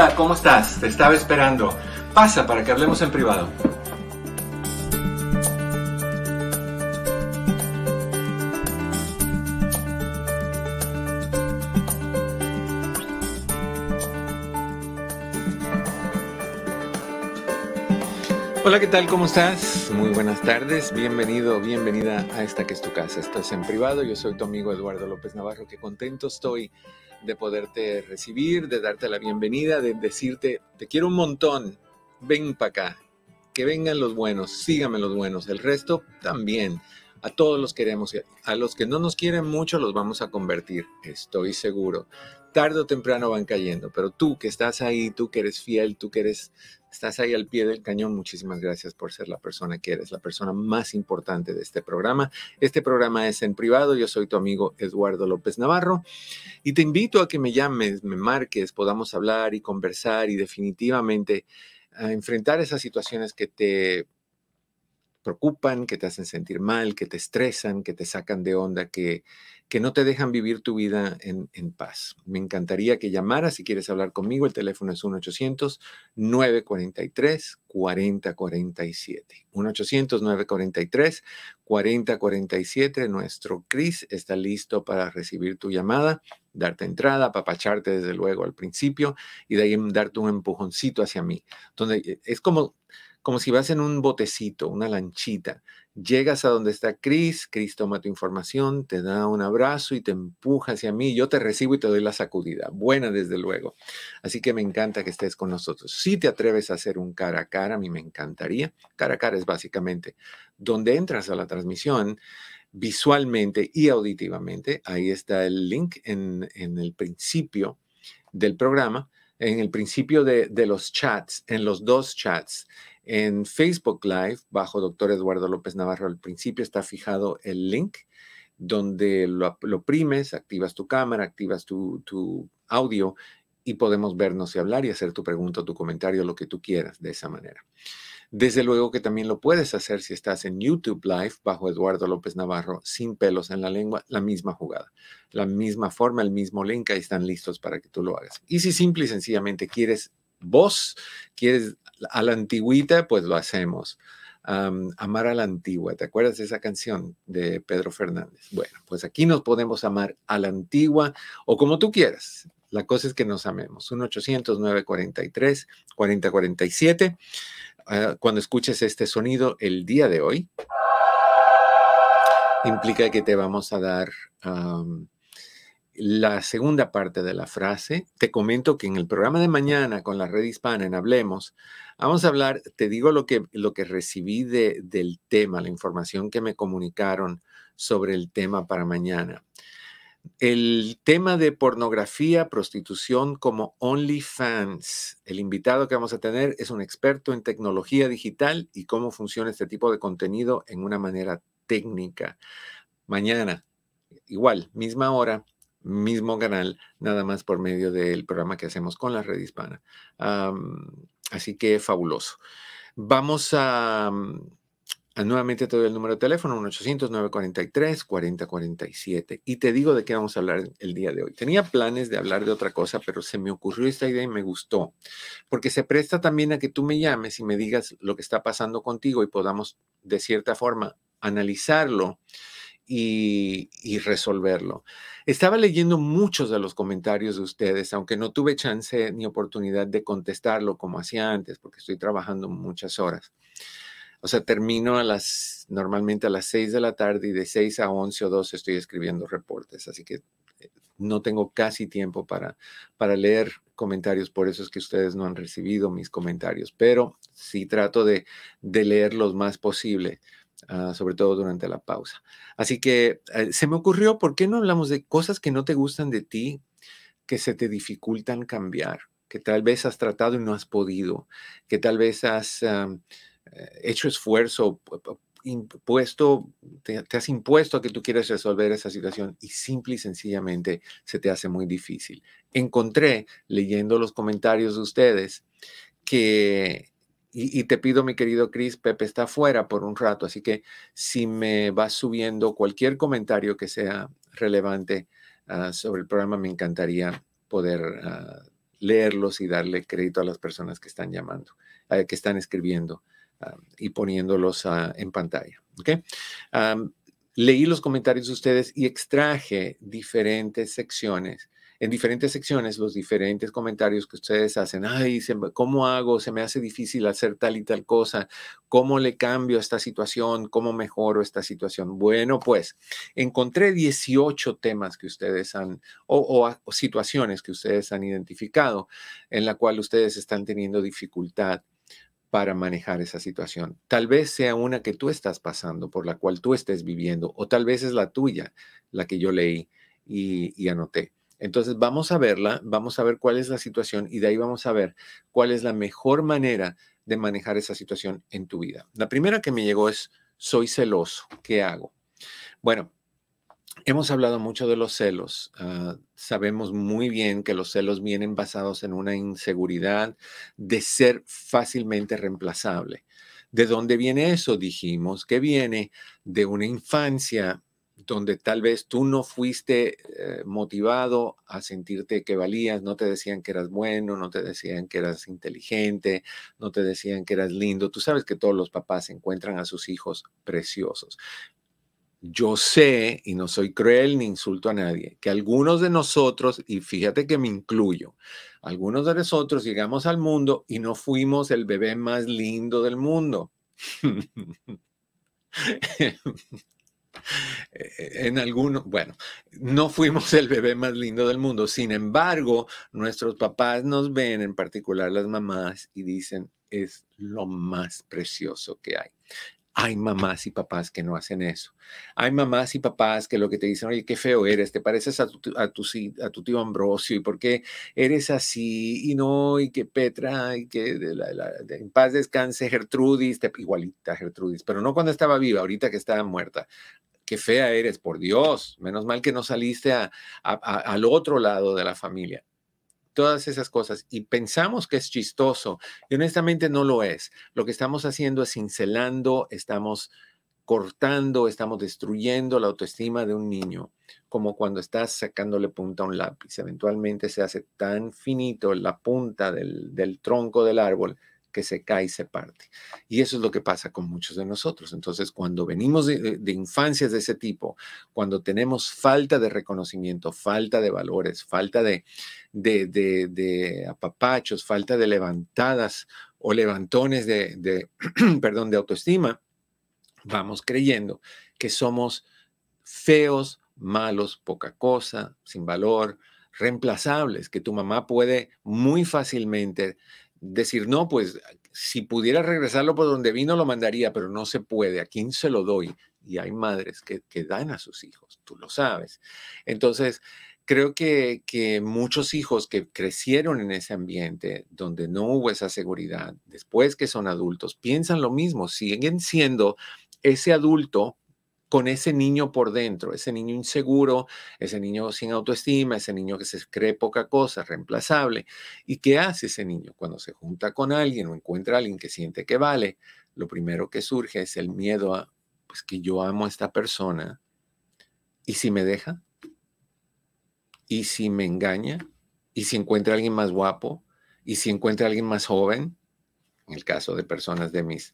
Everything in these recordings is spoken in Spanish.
Hola, ¿cómo estás? Te estaba esperando. Pasa para que hablemos en privado. Hola, ¿qué tal? ¿Cómo estás? Muy buenas tardes. Bienvenido, bienvenida a esta que es tu casa. Estás en privado. Yo soy tu amigo Eduardo López Navarro. Qué contento estoy de poderte recibir, de darte la bienvenida, de decirte, te quiero un montón, ven para acá, que vengan los buenos, síganme los buenos, el resto también. A todos los queremos, a los que no nos quieren mucho los vamos a convertir, estoy seguro. Tarde o temprano van cayendo, pero tú que estás ahí, tú que eres fiel, tú que eres Estás ahí al pie del cañón. Muchísimas gracias por ser la persona que eres, la persona más importante de este programa. Este programa es en privado. Yo soy tu amigo Eduardo López Navarro y te invito a que me llames, me marques, podamos hablar y conversar y definitivamente a enfrentar esas situaciones que te preocupan, que te hacen sentir mal, que te estresan, que te sacan de onda, que que no te dejan vivir tu vida en, paz. Me encantaría que llamaras si quieres hablar conmigo. El teléfono es 1-800-943-4047. 1-800-943-4047. Nuestro Cris está listo para recibir tu llamada, darte entrada, apapacharte desde luego al principio y de ahí darte un empujoncito hacia mí. Donde eh, es como como si vas en un botecito, una lanchita. Llegas a donde está Cris, Cris toma tu información, te da un abrazo y te empuja hacia mí. Yo te recibo y te doy la sacudida. Buena, desde luego. Así que me encanta que estés con nosotros. Si te atreves a hacer un cara a cara, a mí me encantaría. Cara a cara es básicamente donde entras a la transmisión visualmente y auditivamente. Ahí está el link en, el principio del programa, en el principio de, de los chats, en los dos chats en Facebook Live, bajo doctor Eduardo López Navarro, al principio está fijado el link donde lo, primes, activas tu cámara, activas tu, tu, audio y podemos vernos y hablar y hacer tu pregunta, tu comentario, lo que tú quieras de esa manera. Desde luego que también lo puedes hacer si estás en YouTube Live bajo Eduardo López Navarro, sin pelos en la lengua, la misma jugada, la misma forma, el mismo link, ahí están listos para que tú lo hagas. Y si simple y sencillamente quieres voz, quieres a la antigüita, pues lo hacemos. amar a la antigua. ¿Te acuerdas de esa canción de Pedro Fernández? Bueno, pues aquí nos podemos amar a la antigua o como tú quieras. La cosa es que nos amemos. 1-800-943-4047. Ah, cuando escuches este sonido el día de hoy, implica que te vamos a dar la segunda parte de la frase. Te comento que en el programa de mañana con la red hispana en Hablemos, vamos a hablar, te digo lo que, lo que recibí de, del tema, la información que me comunicaron sobre el tema para mañana. El tema de pornografía, prostitución como OnlyFans. El invitado que vamos a tener es un experto en tecnología digital y cómo funciona este tipo de contenido en una manera técnica. Mañana, igual, misma hora, mismo canal, nada más por medio del programa que hacemos con la red hispana. así que fabuloso. Vamos a, nuevamente te doy el número de teléfono, 1-800-943-4047. Y te digo de qué vamos a hablar el día de hoy. Tenía planes de hablar de otra cosa, pero se me ocurrió esta idea y me gustó, porque se presta también a que tú me llames y me digas lo que está pasando contigo y podamos, de cierta forma, analizarlo y, resolverlo. Estaba leyendo muchos de los comentarios de ustedes, aunque no tuve chance ni oportunidad de contestarlo como hacía antes, porque estoy trabajando muchas horas. O sea, termino a las, normalmente a las 6 de la tarde y de 6 a 11 o 12 estoy escribiendo reportes, así que eh, no tengo casi tiempo para, para leer comentarios, por eso es que ustedes no han recibido mis comentarios, pero sí trato de, de leer los más posible Ah, sobre todo durante la pausa. Así que eh, se me ocurrió, ¿por qué no hablamos de cosas que no te gustan de ti, que se te dificultan cambiar? que tal vez has tratado y no has podido, que tal vez has eh, hecho esfuerzo, impuesto, te, has impuesto a que tú quieres resolver esa situación y simple y sencillamente se te hace muy difícil. Encontré, leyendo los comentarios de ustedes, que, y, te pido, mi querido Chris, Pepe está fuera por un rato, así que si me vas subiendo cualquier comentario que sea relevante ah, sobre el programa, me encantaría poder uh, leerlos y darle crédito a las personas que están llamando, eh, que están escribiendo ah, y poniéndolos ah, en pantalla. ¿okay? leí los comentarios de ustedes y extraje diferentes secciones en diferentes secciones los diferentes comentarios que ustedes hacen. Ay, ¿cómo hago? Se me hace difícil hacer tal y tal cosa. ¿Cómo le cambio esta situación? ¿Cómo mejoro esta situación? Bueno, pues encontré 18 temas que ustedes han, o, situaciones que ustedes han identificado en la cual ustedes están teniendo dificultad para manejar esa situación. Tal vez sea una que tú estás pasando, por la cual tú estés viviendo, o tal vez es la tuya, la que yo leí y anoté. Entonces vamos a verla, vamos a ver cuál es la situación y de ahí vamos a ver cuál es la mejor manera de manejar esa situación en tu vida. La primera que me llegó es, soy celoso, ¿qué hago? Bueno, hemos hablado mucho de los celos. Ah, sabemos muy bien que los celos vienen basados en una inseguridad de ser fácilmente reemplazable. ¿De dónde viene eso? Dijimos que viene de una infancia donde tal vez tú no fuiste eh, motivado a sentirte que valías, no te decían que eras bueno, no te decían que eras inteligente, no te decían que eras lindo. Tú sabes que todos los papás encuentran a sus hijos preciosos. Yo sé, y no soy cruel ni insulto a nadie, que algunos de nosotros, y fíjate que me incluyo, algunos de nosotros llegamos al mundo y no fuimos el bebé más lindo del mundo. En alguno, bueno, no fuimos el bebé más lindo del mundo. Sin embargo, nuestros papás nos ven, en particular las mamás, y dicen, es lo más precioso que hay. Hay mamás y papás que no hacen eso. Hay mamás y papás que lo que te dicen, oye, qué feo eres, te pareces a tu, tío Ambrosio, y por qué eres así, y no, y que Petra, y que en paz descanse Gertrudis, te, igualita Gertrudis, pero no cuando estaba viva, ahorita que estaba muerta. Qué fea eres, por Dios, menos mal que no saliste al otro lado de la familia todas esas cosas y pensamos que es chistoso y honestamente no lo es. Lo que estamos haciendo es cincelando, estamos cortando, estamos destruyendo la autoestima de un niño, como cuando estás sacándole punta a un lápiz. Eventualmente se hace tan finito la punta del tronco del árbol que se cae y se parte. Y eso es lo que pasa con muchos de nosotros. Entonces, cuando venimos de, infancias de ese tipo, cuando tenemos falta de reconocimiento, falta de valores, falta de, de, de apapachos, falta de levantadas o levantones de, perdón, de autoestima, vamos creyendo que somos feos, malos, poca cosa, sin valor, reemplazables, que tu mamá puede muy fácilmente decir, no, pues si pudiera regresarlo por donde vino, lo mandaría, pero no se puede. ¿A quién se lo doy? Y hay madres que, que dan a sus hijos, tú lo sabes. Entonces, creo que, que muchos hijos que crecieron en ese ambiente donde no hubo esa seguridad, después que son adultos, piensan lo mismo, siguen siendo ese adulto con ese niño por dentro, ese niño inseguro, ese niño sin autoestima, ese niño que se cree poca cosa, reemplazable. ¿Y qué hace ese niño cuando se junta con alguien o encuentra a alguien que siente que vale? Lo primero que surge es el miedo a, pues que yo amo a esta persona. ¿Y si me deja? ¿Y si me engaña? ¿Y si encuentra a alguien más guapo? ¿Y si encuentra a alguien más joven? En el caso de personas de mis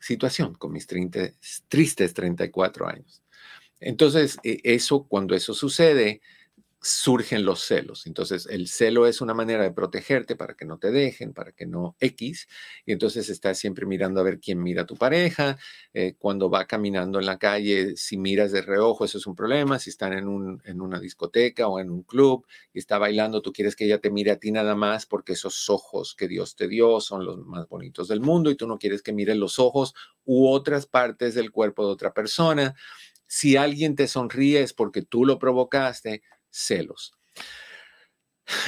situación con mis tristes 34 años. Entonces, e, eso, cuando eso sucede, surgen los celos. Entonces, el celo es una manera de protegerte para que no te dejen, para que no X. Y entonces estás siempre mirando a ver quién mira a tu pareja. Eh, cuando va caminando en la calle, si miras de reojo, eso es un problema. Si están en, un, en una discoteca o en un club y está bailando, tú quieres que ella te mire a ti nada más porque esos ojos que Dios te dio son los más bonitos del mundo y tú no quieres que mire los ojos u otras partes del cuerpo de otra persona. Si alguien te sonríe es porque tú lo provocaste celos.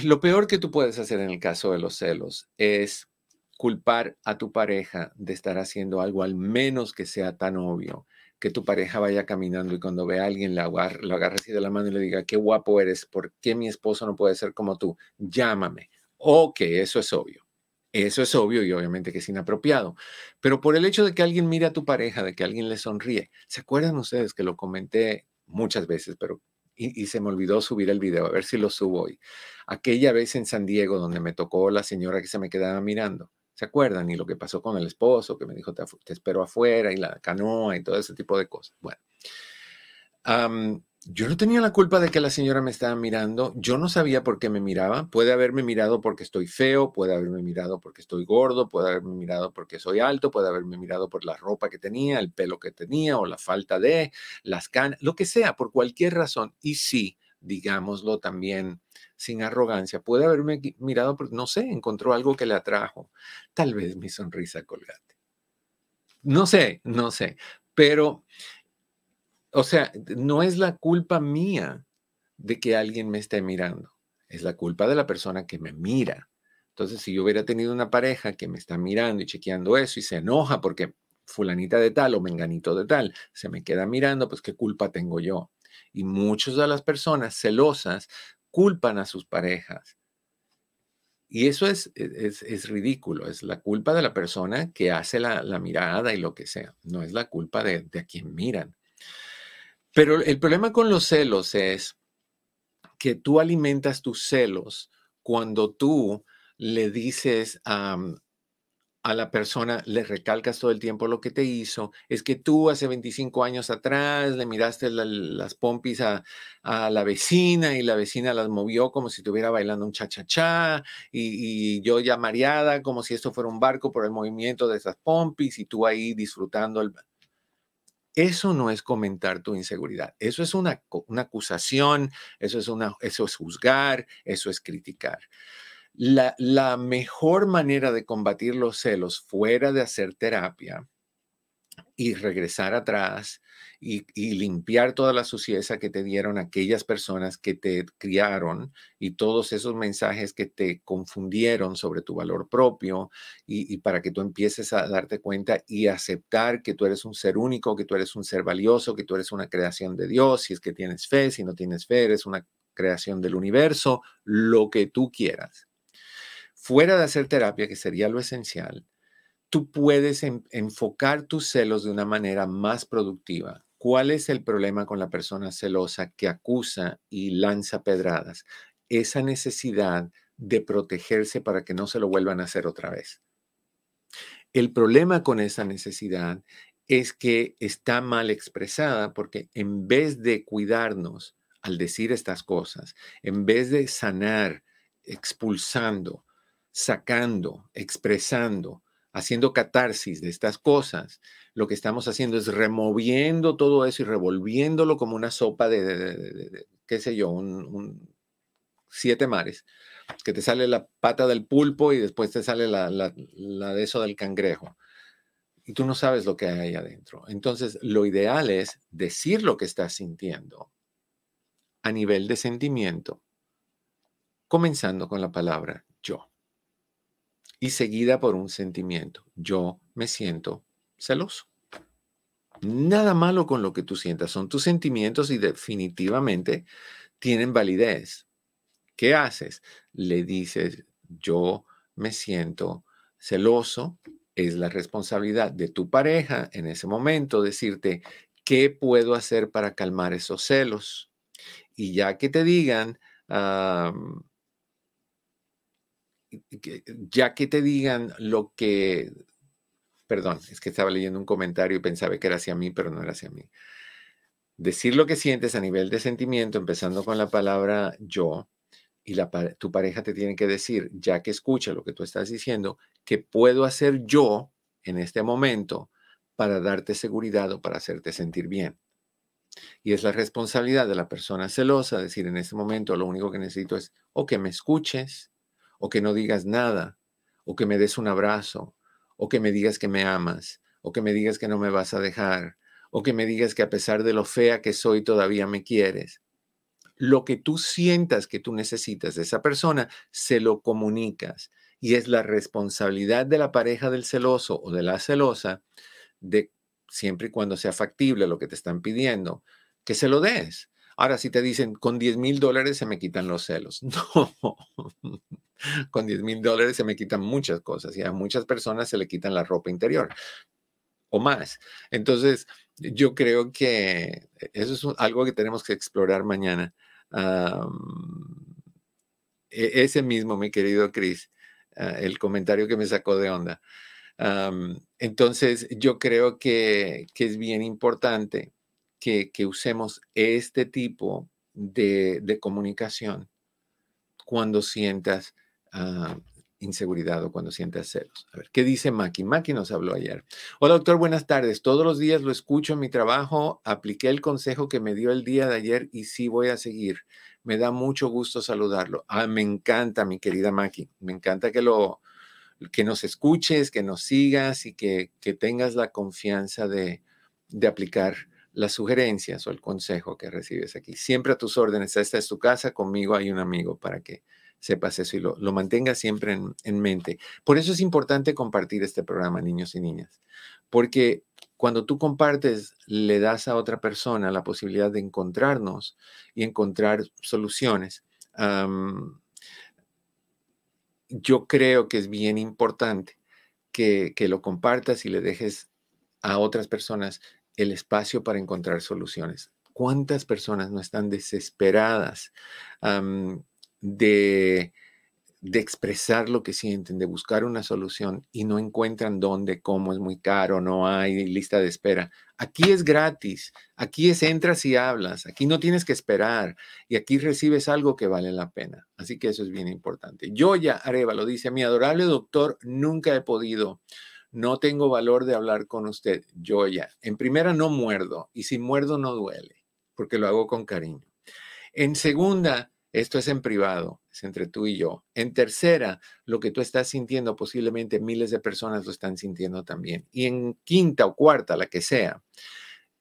Lo peor que tú puedes hacer en el caso de los celos es culpar a tu pareja de estar haciendo algo al menos que sea tan obvio que tu pareja vaya caminando y cuando ve a alguien lo agarre, lo agarre así de la mano y le diga, qué guapo eres, ¿por qué mi esposo no puede ser como tú? Llámame. Ok, eso es obvio. Eso es obvio y obviamente que es inapropiado. Pero por el hecho de que alguien mire a tu pareja, de que alguien le sonríe, ¿se acuerdan ustedes que lo comenté muchas veces, pero y, se me olvidó subir el video, a ver si lo subo hoy. Aquella vez en San Diego donde me tocó la señora que se me quedaba mirando. ¿Se acuerdan? Y lo que pasó con el esposo, que me dijo, te, espero afuera, y la canoa y todo ese tipo de cosas. Bueno, yo no tenía la culpa de que la señora me estaba mirando. Yo no sabía por qué me miraba. Puede haberme mirado porque estoy feo, puede haberme mirado porque estoy gordo, puede haberme mirado porque soy alto, puede haberme mirado por la ropa que tenía, el pelo que tenía o la falta de, las canas, lo que sea, por cualquier razón. Y sí, digámoslo también sin arrogancia, puede haberme mirado porque, no sé, encontró algo que le atrajo. Tal vez mi sonrisa colgate. No sé, no sé. Pero o sea, no es la culpa mía de que alguien me esté mirando, es la culpa de la persona que me mira. Entonces, si yo hubiera tenido una pareja que me está mirando y chequeando eso y se enoja porque fulanita de tal o menganito de tal se me queda mirando, pues qué culpa tengo yo. Y muchas de las personas celosas culpan a sus parejas. Y eso es, e, es, ridículo, es la culpa de la persona que hace la, mirada y lo que sea, no es la culpa de, de a quien miran. Pero el problema con los celos es que tú alimentas tus celos cuando tú le dices a, a la persona, le recalcas todo el tiempo lo que te hizo, es que tú hace 25 años atrás le miraste las pompis a, a, la vecina y la vecina las movió como si estuviera bailando un cha-cha-cha y, y, yo ya mareada como si esto fuera un barco por el movimiento de esas pompis y tú ahí disfrutando el... Eso no es comentar tu inseguridad. Eso es una, acusación, eso es, una, eso es juzgar, eso es criticar. La, la mejor manera de combatir los celos fuera de hacer terapia y regresar atrás y, limpiar toda la suciedad que te dieron aquellas personas que te criaron y todos esos mensajes que te confundieron sobre tu valor propio y, y, para que tú empieces a darte cuenta y aceptar que tú eres un ser único, que tú eres un ser valioso, que tú eres una creación de Dios, si es que tienes fe, si no tienes fe, eres una creación del universo, lo que tú quieras. Fuera de hacer terapia, que sería lo esencial, tú puedes enfocar tus celos de una manera más productiva. ¿Cuál es el problema con la persona celosa que acusa y lanza pedradas? Esa necesidad de protegerse para que no se lo vuelvan a hacer otra vez. El problema con esa necesidad es que está mal expresada porque en vez de cuidarnos al decir estas cosas, en vez de sanar, expulsando, sacando, expresando, haciendo catarsis de estas cosas, lo que estamos haciendo es removiendo todo eso y revolviéndolo como una sopa de, qué sé yo, un, siete mares, que te sale la pata del pulpo y después te sale la, la, de eso del cangrejo. Y tú no sabes lo que hay ahí adentro. Entonces, lo ideal es decir lo que estás sintiendo a nivel de sentimiento, comenzando con la palabra y seguida por un sentimiento. Yo me siento celoso. Nada malo con lo que tú sientas, son tus sentimientos y definitivamente tienen validez. ¿Qué haces? Le dices, yo me siento celoso, es la responsabilidad de tu pareja en ese momento decirte, ¿qué puedo hacer para calmar esos celos? Y ya que te digan, ya que te digan lo que, perdón, es que estaba leyendo un comentario y pensaba que era hacia mí, pero no era hacia mí. Decir lo que sientes a nivel de sentimiento, empezando con la palabra yo, y la, tu pareja te tiene que decir, ya que escucha lo que tú estás diciendo, ¿qué puedo hacer yo en este momento para darte seguridad o para hacerte sentir bien? Y es la responsabilidad de la persona celosa decir en este momento lo único que necesito es o que me escuches o que no digas nada, o que me des un abrazo, o que me digas que me amas, o que me digas que no me vas a dejar, o que me digas que a pesar de lo fea que soy todavía me quieres. lo que tú sientas que tú necesitas de esa persona, se lo comunicas. Y es la responsabilidad de la pareja del celoso o de la celosa de siempre y cuando sea factible lo que te están pidiendo, que se lo des. Ahora, si te dicen, con 10 mil dólares se me quitan los celos. No, con 10 mil dólares se me quitan muchas cosas y a muchas personas se le quitan la ropa interior o más. Entonces, yo creo que eso es algo que tenemos que explorar mañana. E, ese mismo, mi querido Chris, ah, el comentario que me sacó de onda. entonces, yo creo que, es bien importante que, usemos este tipo de, comunicación cuando sientas ah, inseguridad o cuando sientas celos. A ver, ¿qué dice Maki? Maki nos habló ayer. Hola, doctor, buenas tardes. Todos los días lo escucho en mi trabajo. Apliqué el consejo que me dio el día de ayer y sí voy a seguir. Me da mucho gusto saludarlo. Ah, me encanta, mi querida Maki. Me encanta que lo que nos escuches, que nos sigas y que, que tengas la confianza de, de aplicar las sugerencias o el consejo que recibes aquí. Siempre a tus órdenes. Esta es tu casa, conmigo hay un amigo para que sepas eso y lo, lo mantengas siempre en, en, mente. Por eso es importante compartir este programa, niños y niñas, porque cuando tú compartes, le das a otra persona la posibilidad de encontrarnos y encontrar soluciones. yo creo que es bien importante que, que, lo compartas y le dejes a otras personas el espacio para encontrar soluciones. ¿Cuántas personas no están desesperadas de, de expresar lo que sienten, de buscar una solución y no encuentran dónde, cómo es muy caro, no hay lista de espera. Aquí es gratis, aquí es entras y hablas, aquí no tienes que esperar y aquí recibes algo que vale la pena. Así que eso es bien importante. Yo ya, Areva lo dice, mi adorable doctor, nunca he podido. No tengo valor de hablar con usted. Yo ya. En primera, no muerdo y si muerdo no duele, porque lo hago con cariño. En segunda, esto es en privado, es entre tú y yo. En tercera, lo que tú estás sintiendo, posiblemente miles de personas lo están sintiendo también. Y en quinta o cuarta, la que sea,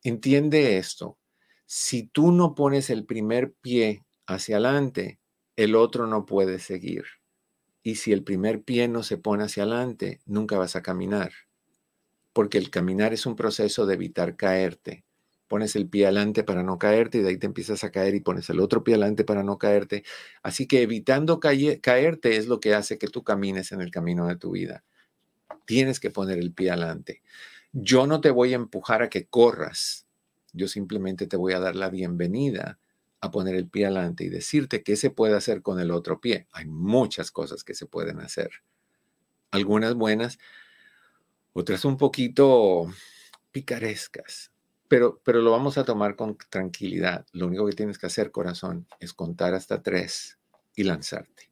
entiende esto. Si tú no pones el primer pie hacia adelante, el otro no puede seguir. Y si el primer pie no se pone hacia adelante, nunca vas a caminar. Porque el caminar es un proceso de evitar caerte pones el pie adelante para no caerte y de ahí te empiezas a caer y pones el otro pie adelante para no caerte. Así que evitando caerte es lo que hace que tú camines en el camino de tu vida. Tienes que poner el pie adelante. Yo no te voy a empujar a que corras. Yo simplemente te voy a dar la bienvenida a poner el pie adelante y decirte qué se puede hacer con el otro pie. Hay muchas cosas que se pueden hacer. Algunas buenas, otras un poquito picarescas pero, pero lo vamos a tomar con tranquilidad. Lo único que tienes que hacer, corazón, es contar hasta tres y lanzarte.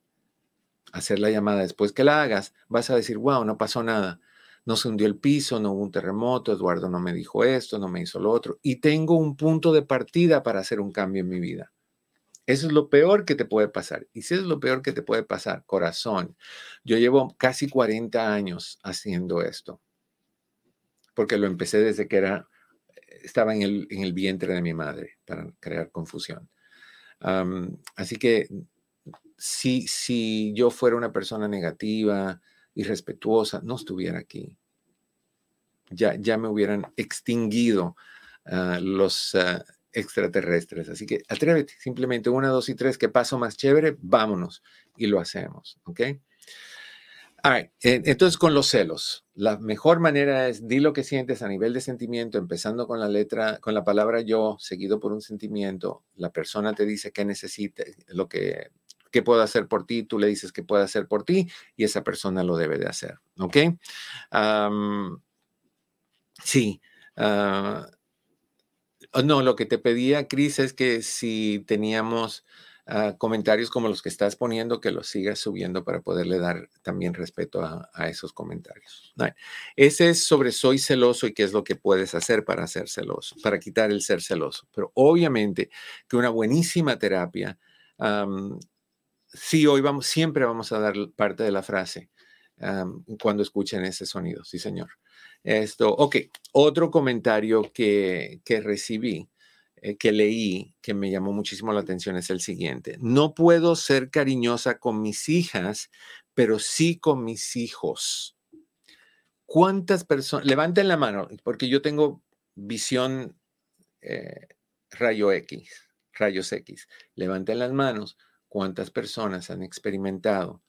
Hacer la llamada. Después que la hagas, vas a decir, wow, no pasó nada. No se hundió el piso, no hubo un terremoto, Eduardo no me dijo esto, no me hizo lo otro. Y tengo un punto de partida para hacer un cambio en mi vida. Eso es lo peor que te puede pasar. Y si es lo peor que te puede pasar, corazón, yo llevo casi 40 años haciendo esto, porque lo empecé desde que era estaba en el, en el vientre de mi madre para crear confusión. así que si, si yo fuera una persona negativa, irrespetuosa, no estuviera aquí. Ya, ya me hubieran extinguido ah, los ah, extraterrestres. Así que atrévete, simplemente una, dos y tres, que paso más chévere, vámonos y lo hacemos. ¿Ok? entonces con los celos, la mejor manera es di lo que sientes a nivel de sentimiento, empezando con la letra, con la palabra yo, seguido por un sentimiento. La persona te dice qué necesita, lo que, qué puedo hacer por ti, tú le dices qué puede hacer por ti y esa persona lo debe de hacer. ¿Ok? sí. Ah, no, lo que te pedía, Cris, es que si teníamos comentarios como los que estás poniendo, que los sigas subiendo para poderle dar también respeto a, esos comentarios. Ese es sobre soy celoso y qué es lo que puedes hacer para ser celoso, para quitar el ser celoso. Pero obviamente que una buenísima terapia, sí, hoy vamos, siempre vamos a dar parte de la frase cuando escuchen ese sonido, sí, señor. Esto, ok, otro comentario que, que recibí eh, que leí que me llamó muchísimo la atención es el siguiente. No puedo ser cariñosa con mis hijas, pero sí con mis hijos. ¿Cuántas personas? Levanten la mano, porque yo tengo visión eh, rayo X, rayos X. Levanten las manos. ¿Cuántas personas han experimentado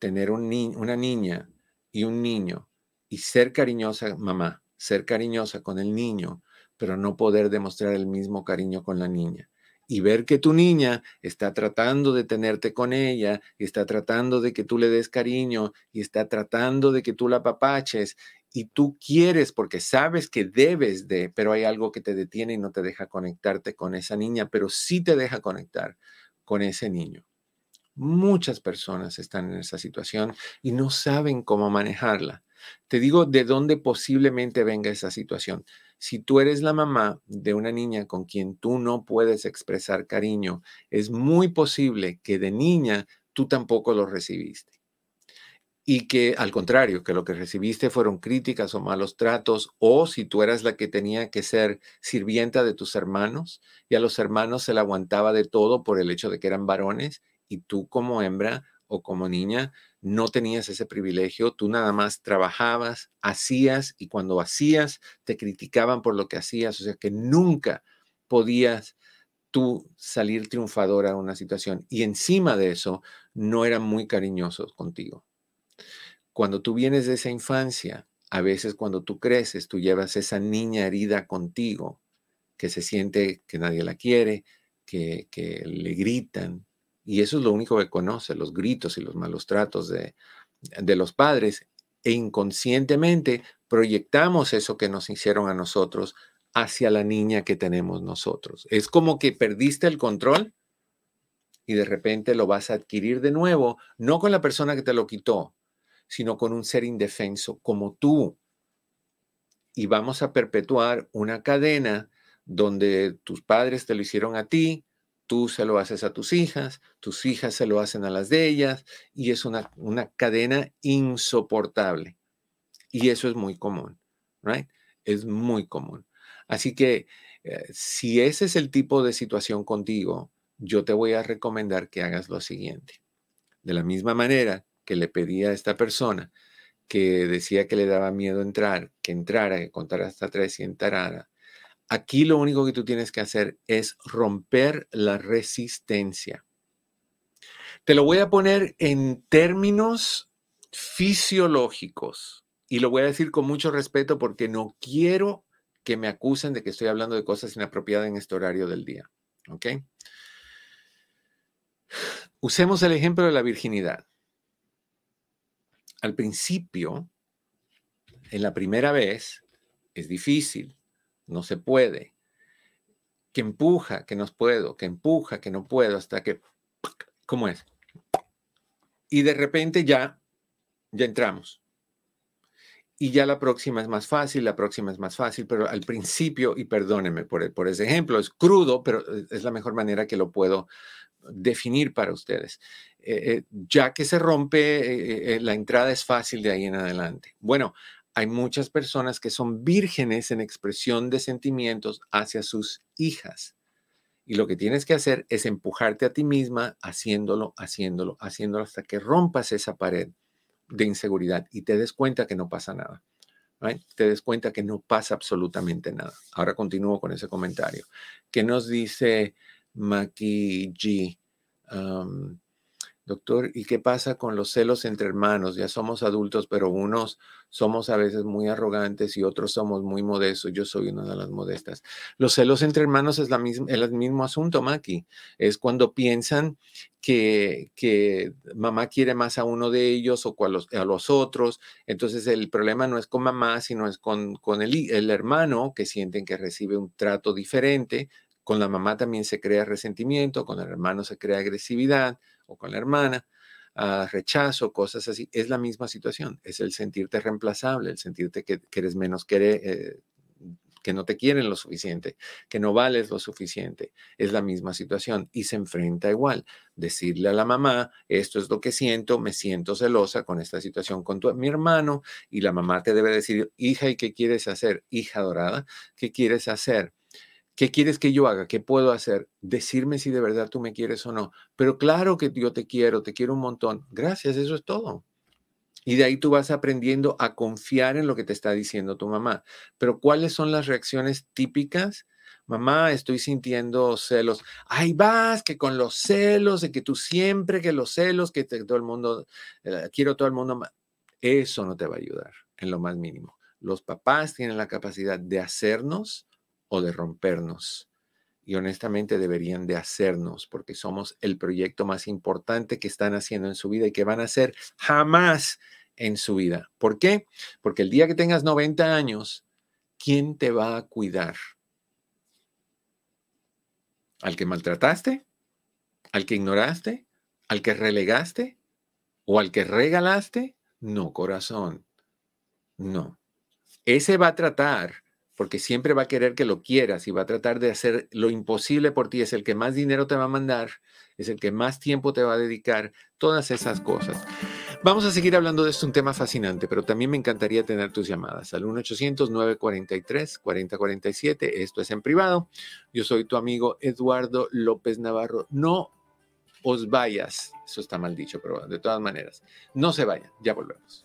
tener un una niña y un niño y ser cariñosa, mamá, ser cariñosa con el niño, pero no poder demostrar el mismo cariño con la niña? y ver que tu niña está tratando de tenerte con ella, y está tratando de que tú le des cariño, y está tratando de que tú la papaches, y tú quieres porque sabes que debes de, pero hay algo que te detiene y no te deja conectarte con esa niña, pero sí te deja conectar con ese niño. Muchas personas están en esa situación y no saben cómo manejarla. Te digo de dónde posiblemente venga esa situación. Si tú eres la mamá de una niña con quien tú no puedes expresar cariño, es muy posible que de niña tú tampoco lo recibiste. Y que al contrario, que lo que recibiste fueron críticas o malos tratos, o si tú eras la que tenía que ser sirvienta de tus hermanos y a los hermanos se la aguantaba de todo por el hecho de que eran varones y tú como hembra o como niña no tenías ese privilegio, tú nada más trabajabas, hacías y cuando hacías te criticaban por lo que hacías, o sea que nunca podías tú salir triunfadora de una situación y encima de eso no eran muy cariñosos contigo. Cuando tú vienes de esa infancia, a veces cuando tú creces, tú llevas esa niña herida contigo, que se siente que nadie la quiere, que, que le gritan, y eso es lo único que conoce, los gritos y los malos tratos de, de los padres. E inconscientemente proyectamos eso que nos hicieron a nosotros hacia la niña que tenemos nosotros. Es como que perdiste el control y de repente lo vas a adquirir de nuevo, no con la persona que te lo quitó, sino con un ser indefenso como tú. Y vamos a perpetuar una cadena donde tus padres te lo hicieron a ti, tú se lo haces a tus hijas, tus hijas se lo hacen a las de ellas, y es una, una cadena insoportable. Y eso es muy común, ¿right? Es muy común. Así que eh, si ese es el tipo de situación contigo, yo te voy a recomendar que hagas lo siguiente. De la misma manera que le pedí a esta persona que decía que le daba miedo entrar, que entrara, que contara hasta tres y entrara, Aquí lo único que tú tienes que hacer es romper la resistencia. Te lo voy a poner en términos fisiológicos y lo voy a decir con mucho respeto porque no quiero que me acusen de que estoy hablando de cosas inapropiadas en este horario del día. Usemos el ejemplo de la virginidad. Al principio, en la primera vez, es difícil no se puede, que empuja, que no puedo, que empuja, que no puedo, hasta que, ¿cómo es? Y de repente ya, ya entramos. Y ya la próxima es más fácil, la próxima es más fácil, pero al principio, y perdónenme por, por ese ejemplo, es crudo, pero es la mejor manera que lo puedo definir para ustedes. Eh, eh, ya que se rompe, eh, la entrada es fácil de ahí en adelante. Bueno, hay muchas personas que son vírgenes en expresión de sentimientos hacia sus hijas. Y lo que tienes que hacer es empujarte a ti misma haciéndolo, haciéndolo, haciéndolo hasta que rompas esa pared de inseguridad y te des cuenta que no pasa nada. Te des cuenta que no pasa absolutamente nada. Ahora continúo con ese comentario. ¿Qué nos dice Maki G? Doctor, ¿y qué pasa con los celos entre hermanos? Ya somos adultos, pero unos somos a veces muy arrogantes y otros somos muy modestos. Yo soy una de las modestas. Los celos entre hermanos es, la el mismo asunto, Maki. Es cuando piensan que, que, mamá quiere más a uno de ellos o a los, otros. Entonces el problema no es con mamá, sino es con, el hermano que sienten que recibe un trato diferente. Con la mamá también se crea resentimiento, con el hermano se crea agresividad o con la hermana, rechazo, cosas así. Es la misma situación, es el sentirte reemplazable, el sentirte que, eres menos que, eh, que no te quieren lo suficiente, que no vales lo suficiente. Es la misma situación y se enfrenta igual. Decirle a la mamá, esto es lo que siento, me siento celosa con esta situación con tu, mi hermano y la mamá te debe decir, hija, ¿y qué quieres hacer? Hija dorada, ¿qué quieres hacer? ¿Qué quieres que yo haga? ¿Qué puedo hacer? Decirme si de verdad tú me quieres o no. Pero claro que yo te quiero, te quiero un montón. Gracias, eso es todo. Y de ahí tú vas aprendiendo a confiar en lo que te está diciendo tu mamá. Pero ¿cuáles son las reacciones típicas? Mamá, estoy sintiendo celos. Ahí vas, que con los celos, de que tú siempre, que los celos, que todo el mundo, eh, quiero todo el mundo. Eso no te va a ayudar en lo más mínimo. Los papás tienen la capacidad de hacernos o de rompernos. Y honestamente deberían de hacernos porque somos el proyecto más importante que están haciendo en su vida y que van a hacer jamás en su vida. ¿Por qué? Porque el día que tengas 90 años, ¿quién te va a cuidar? ¿Al que maltrataste? ¿Al que ignoraste? ¿Al que relegaste? ¿O al que regalaste? No, corazón. No. Ese va a tratar porque siempre va a querer que lo quieras y va a tratar de hacer lo imposible por ti. Es el que más dinero te va a mandar, es el que más tiempo te va a dedicar, todas esas cosas. Vamos a seguir hablando de esto, un tema fascinante, pero también me encantaría tener tus llamadas al 1-800-943-4047. Esto es en privado. Yo soy tu amigo Eduardo López Navarro. No os vayas. Eso está mal dicho, pero de todas maneras, no se vayan. Ya volvemos.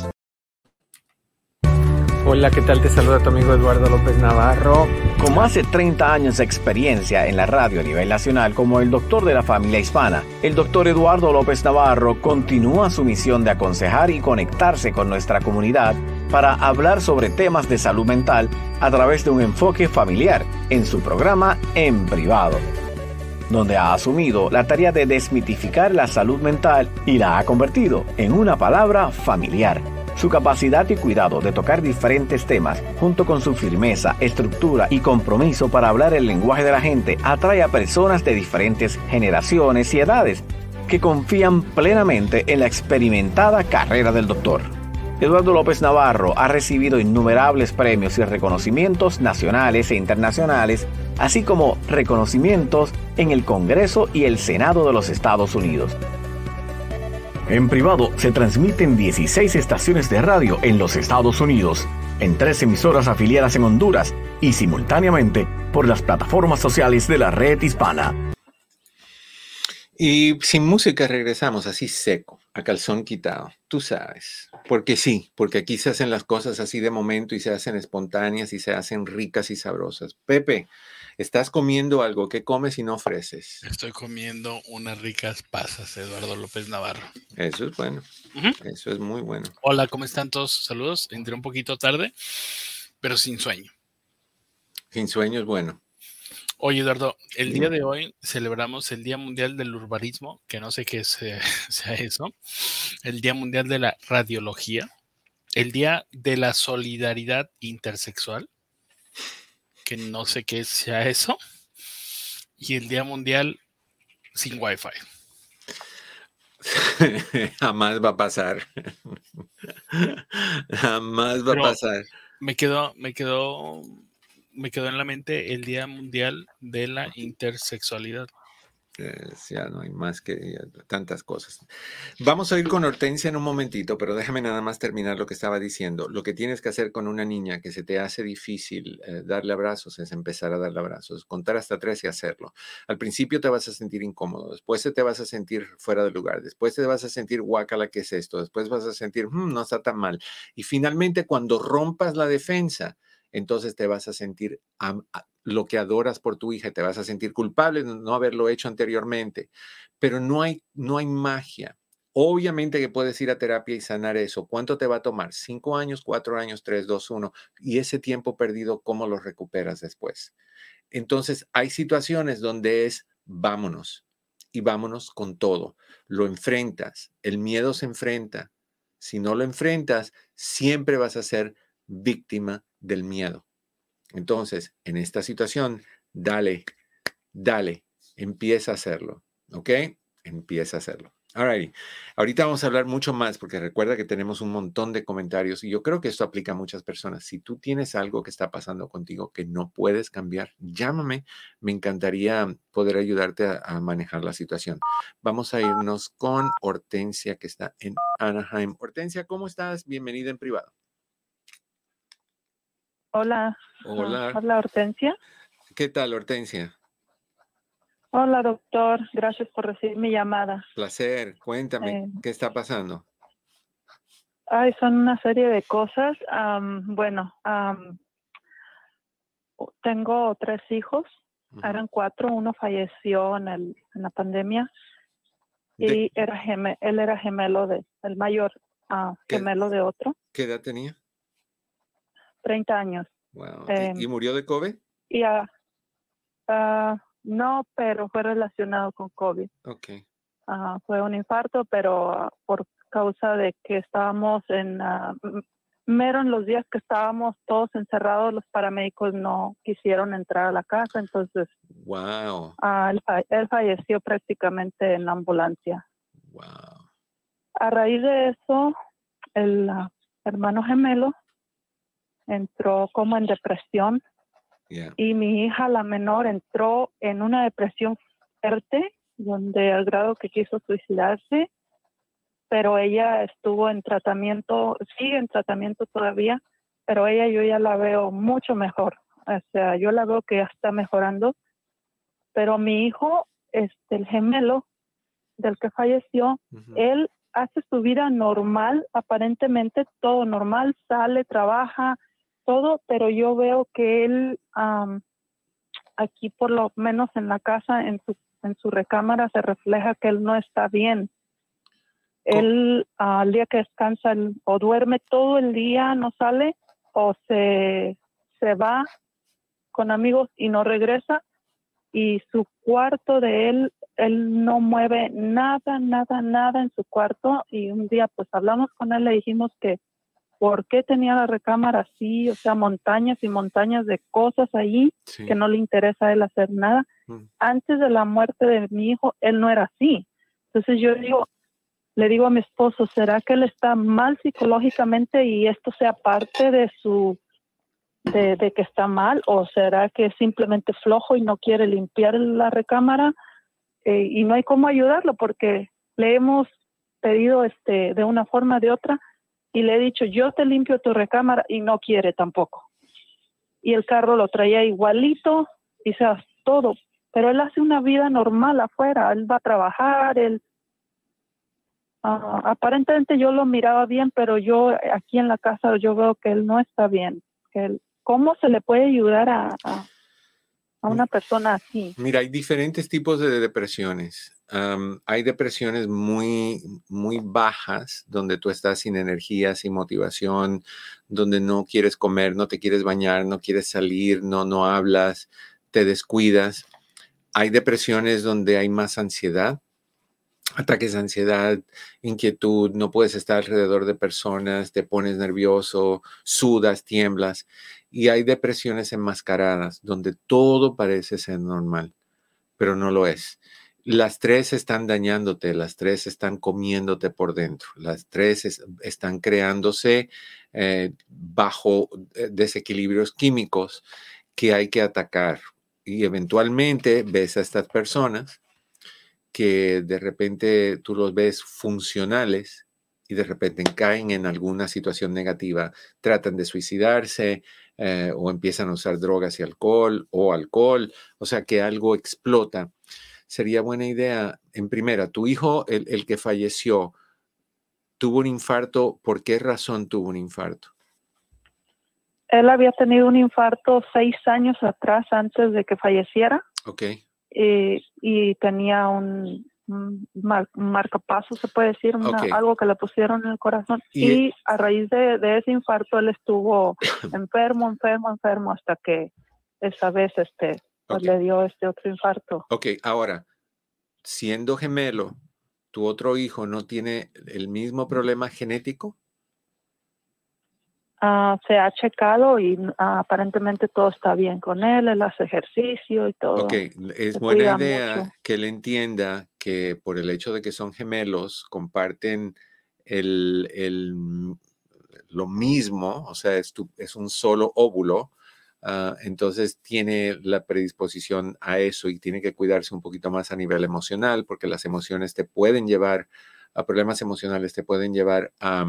Hola, ¿qué tal? Te saluda tu amigo Eduardo López Navarro. Más de 30 años de experiencia en la radio a nivel nacional como el doctor de la familia hispana, el doctor Eduardo López Navarro continúa su misión de aconsejar y conectarse con nuestra comunidad para hablar sobre temas de salud mental a través de un enfoque familiar en su programa En Privado donde ha asumido la tarea de desmitificar la salud mental y la ha convertido en una palabra familiar su capacidad y cuidado de tocar diferentes temas, junto con su firmeza, estructura y compromiso para hablar el lenguaje de la gente, atrae a personas de diferentes generaciones y edades que confían plenamente en la experimentada carrera del doctor. Eduardo López Navarro ha recibido innumerables premios y reconocimientos nacionales e internacionales, así como reconocimientos en el Congreso y el Senado de los Estados Unidos. En privado se transmiten 16 estaciones de radio en los Estados Unidos, en tres emisoras afiliadas en Honduras y simultáneamente por las plataformas sociales de la red hispana. Y sin música regresamos así seco, a calzón quitado, tú sabes. Porque sí, porque aquí se hacen las cosas así de momento y se hacen espontáneas y se hacen ricas y sabrosas. Pepe, Estás comiendo algo. ¿Qué comes y no ofreces? Estoy comiendo unas ricas pasas, Eduardo López Navarro. Eso es bueno. Eso es muy bueno. Hola, ¿cómo están todos? Saludos. Entré un poquito tarde, pero sin sueño. Sin sueño es bueno. Oye, Eduardo, el día de hoy celebramos el Día Mundial del Urbanismo, que no sé qué sea, sea eso, el Día Mundial de la Radiología, el Día de la Solidaridad Intersexual, que no sé qué sea eso, y el Día Mundial sin Wi-Fi. Jamás va a pasar. Jamás va a pasar. Me quedó, me quedó, me quedó en la mente el Día Mundial de la Intersexualidad ya no hay más que tantas cosas. Vamos a ir con Hortensia en un momentito, pero déjame nada más terminar lo que estaba diciendo. Lo que tienes que hacer con una niña que se te hace difícil eh, darle abrazos es empezar a darle abrazos, contar hasta tres y hacerlo. Al principio te vas a sentir incómodo, después te vas a sentir fuera de lugar, después te vas a sentir guacala, ¿qué es esto? Después vas a sentir, mm, no está tan mal. Y finalmente cuando rompas la defensa, entonces te vas a sentir lo que adoras por tu hija, te vas a sentir culpable de no haberlo hecho anteriormente, pero no hay, no hay magia. Obviamente que puedes ir a terapia y sanar eso. ¿Cuánto te va a tomar? ¿Cinco años, cuatro años, tres, dos, uno? Y ese tiempo perdido, ¿cómo lo recuperas después? Entonces, hay situaciones donde es vámonos y vámonos con todo. Lo enfrentas, el miedo se enfrenta. Si no lo enfrentas, siempre vas a ser víctima del miedo. Entonces, en esta situación, dale, dale, empieza a hacerlo, ¿ok? Empieza a hacerlo. Alright, ahorita vamos a hablar mucho más porque recuerda que tenemos un montón de comentarios y yo creo que esto aplica a muchas personas. Si tú tienes algo que está pasando contigo que no puedes cambiar, llámame. Me encantaría poder ayudarte a, a manejar la situación. Vamos a irnos con Hortensia que está en Anaheim. Hortensia, ¿cómo estás? Bienvenida en privado. Hola. Hola. Hola, Hortensia. ¿Qué tal, Hortensia? Hola, doctor. Gracias por recibir mi llamada. Placer. Cuéntame, Eh, ¿qué está pasando? Ay, son una serie de cosas. Am, bueno, am, tengo tres hijos. Eran cuatro. Uno falleció en, el, en la pandemia ¿De y era geme- él era gemelo de, el mayor ¿Qué? gemelo de otro, qué edad tenía? 30 años. Wow. ¿Y- Em, ¿Y, murió de COVID? Y ah, no, pero fue relacionado con COVID. Ok. Fue un infarto, pero ah, por causa de que estábamos en, ah, mero en los días que estábamos todos encerrados, los paramédicos no quisieron entrar a la casa, entonces Wow. él, fa- él falleció prácticamente en la ambulancia. Wow. A raíz de eso, el hermano gemelo entró como en depresión. Yeah. y mi hija, la menor, entró en una depresión fuerte, donde al grado que quiso suicidarse, pero ella estuvo en tratamiento, sigue en tratamiento todavía, pero ella yo ya la veo mucho mejor, o sea, yo la veo que ya está mejorando, pero mi hijo, este, el gemelo del que falleció, él hace su vida normal, aparentemente todo normal, sale, trabaja, todo, pero yo veo que él am, aquí por lo menos en la casa, en su, en su recámara, se refleja que él no está bien. Él al día que descansa o duerme todo el día, no sale, o se, se va con amigos y no regresa. Y su cuarto de él, él no mueve nada, nada, nada en su cuarto. Y un día pues hablamos con él, le dijimos que por qué tenía la recámara así, o sea, montañas y montañas de cosas Sí. que no le interesa a él hacer nada. Mm. Antes de la muerte de mi hijo, él no era así. Entonces yo digo, le digo a mi esposo, ¿será que él está mal psicológicamente y esto sea parte de su, de, de que está mal? ¿O será que es simplemente flojo y no quiere limpiar la recámara? Eh, y no hay cómo ayudarlo porque le hemos pedido este, de una forma o de otra y le he dicho, yo te limpio tu recámara y no quiere tampoco. Y el carro lo traía igualito, y sea, todo, pero él hace una vida normal afuera, él va a trabajar, él... ah, aparentemente yo lo miraba bien, pero yo aquí en la casa yo veo que él no está bien. Que él, ¿Cómo se le puede ayudar a, a, a una persona así? Mira, hay diferentes tipos de depresiones. Hay depresiones muy, muy bajas, donde tú estás sin energía, sin motivación, donde no quieres comer, no te quieres bañar, no quieres salir, no, no hablas, te descuidas. Hay depresiones donde hay más ansiedad, ataques de ansiedad, inquietud, no puedes estar alrededor de personas, te pones nervioso, sudas, tiemblas. Y hay depresiones enmascaradas, donde todo parece ser normal, pero no lo es. Las tres están dañándote, las tres están comiéndote por dentro, las tres es- están creándose eh, bajo eh, desequilibrios químicos que hay que atacar. Y eventualmente ves a estas personas que de repente tú los ves funcionales y de repente caen en alguna situación negativa, tratan de suicidarse eh, o empiezan a usar drogas y alcohol o alcohol, o sea que algo explota. Sería buena idea, en primera, tu hijo, el, el que falleció, tuvo un infarto, ¿por qué razón tuvo un infarto? él había tenido un infarto seis años atrás antes de que falleciera. Ok. Y, y tenía un, un mar- marcapaso, se puede decir, una- algo que le pusieron en el corazón. Y- Y, a raíz de, de ese infarto él estuvo enfermo, enfermo, enfermo hasta que esa vez este pues, le dio este otro infarto. Ok, ahora, siendo gemelo, ¿tu otro hijo no tiene el mismo problema genético? Ah, se ha checado y ah, aparentemente todo está bien con él, él hace ejercicio y todo. Ok, es se buena idea mucho. que él entienda que por el hecho de que son gemelos, comparten el, el lo mismo, o sea, es, tu- es un solo óvulo, ah, entonces tiene la predisposición a eso y tiene que cuidarse un poquito más a nivel emocional, porque las emociones te pueden llevar a problemas emocionales, te pueden llevar a,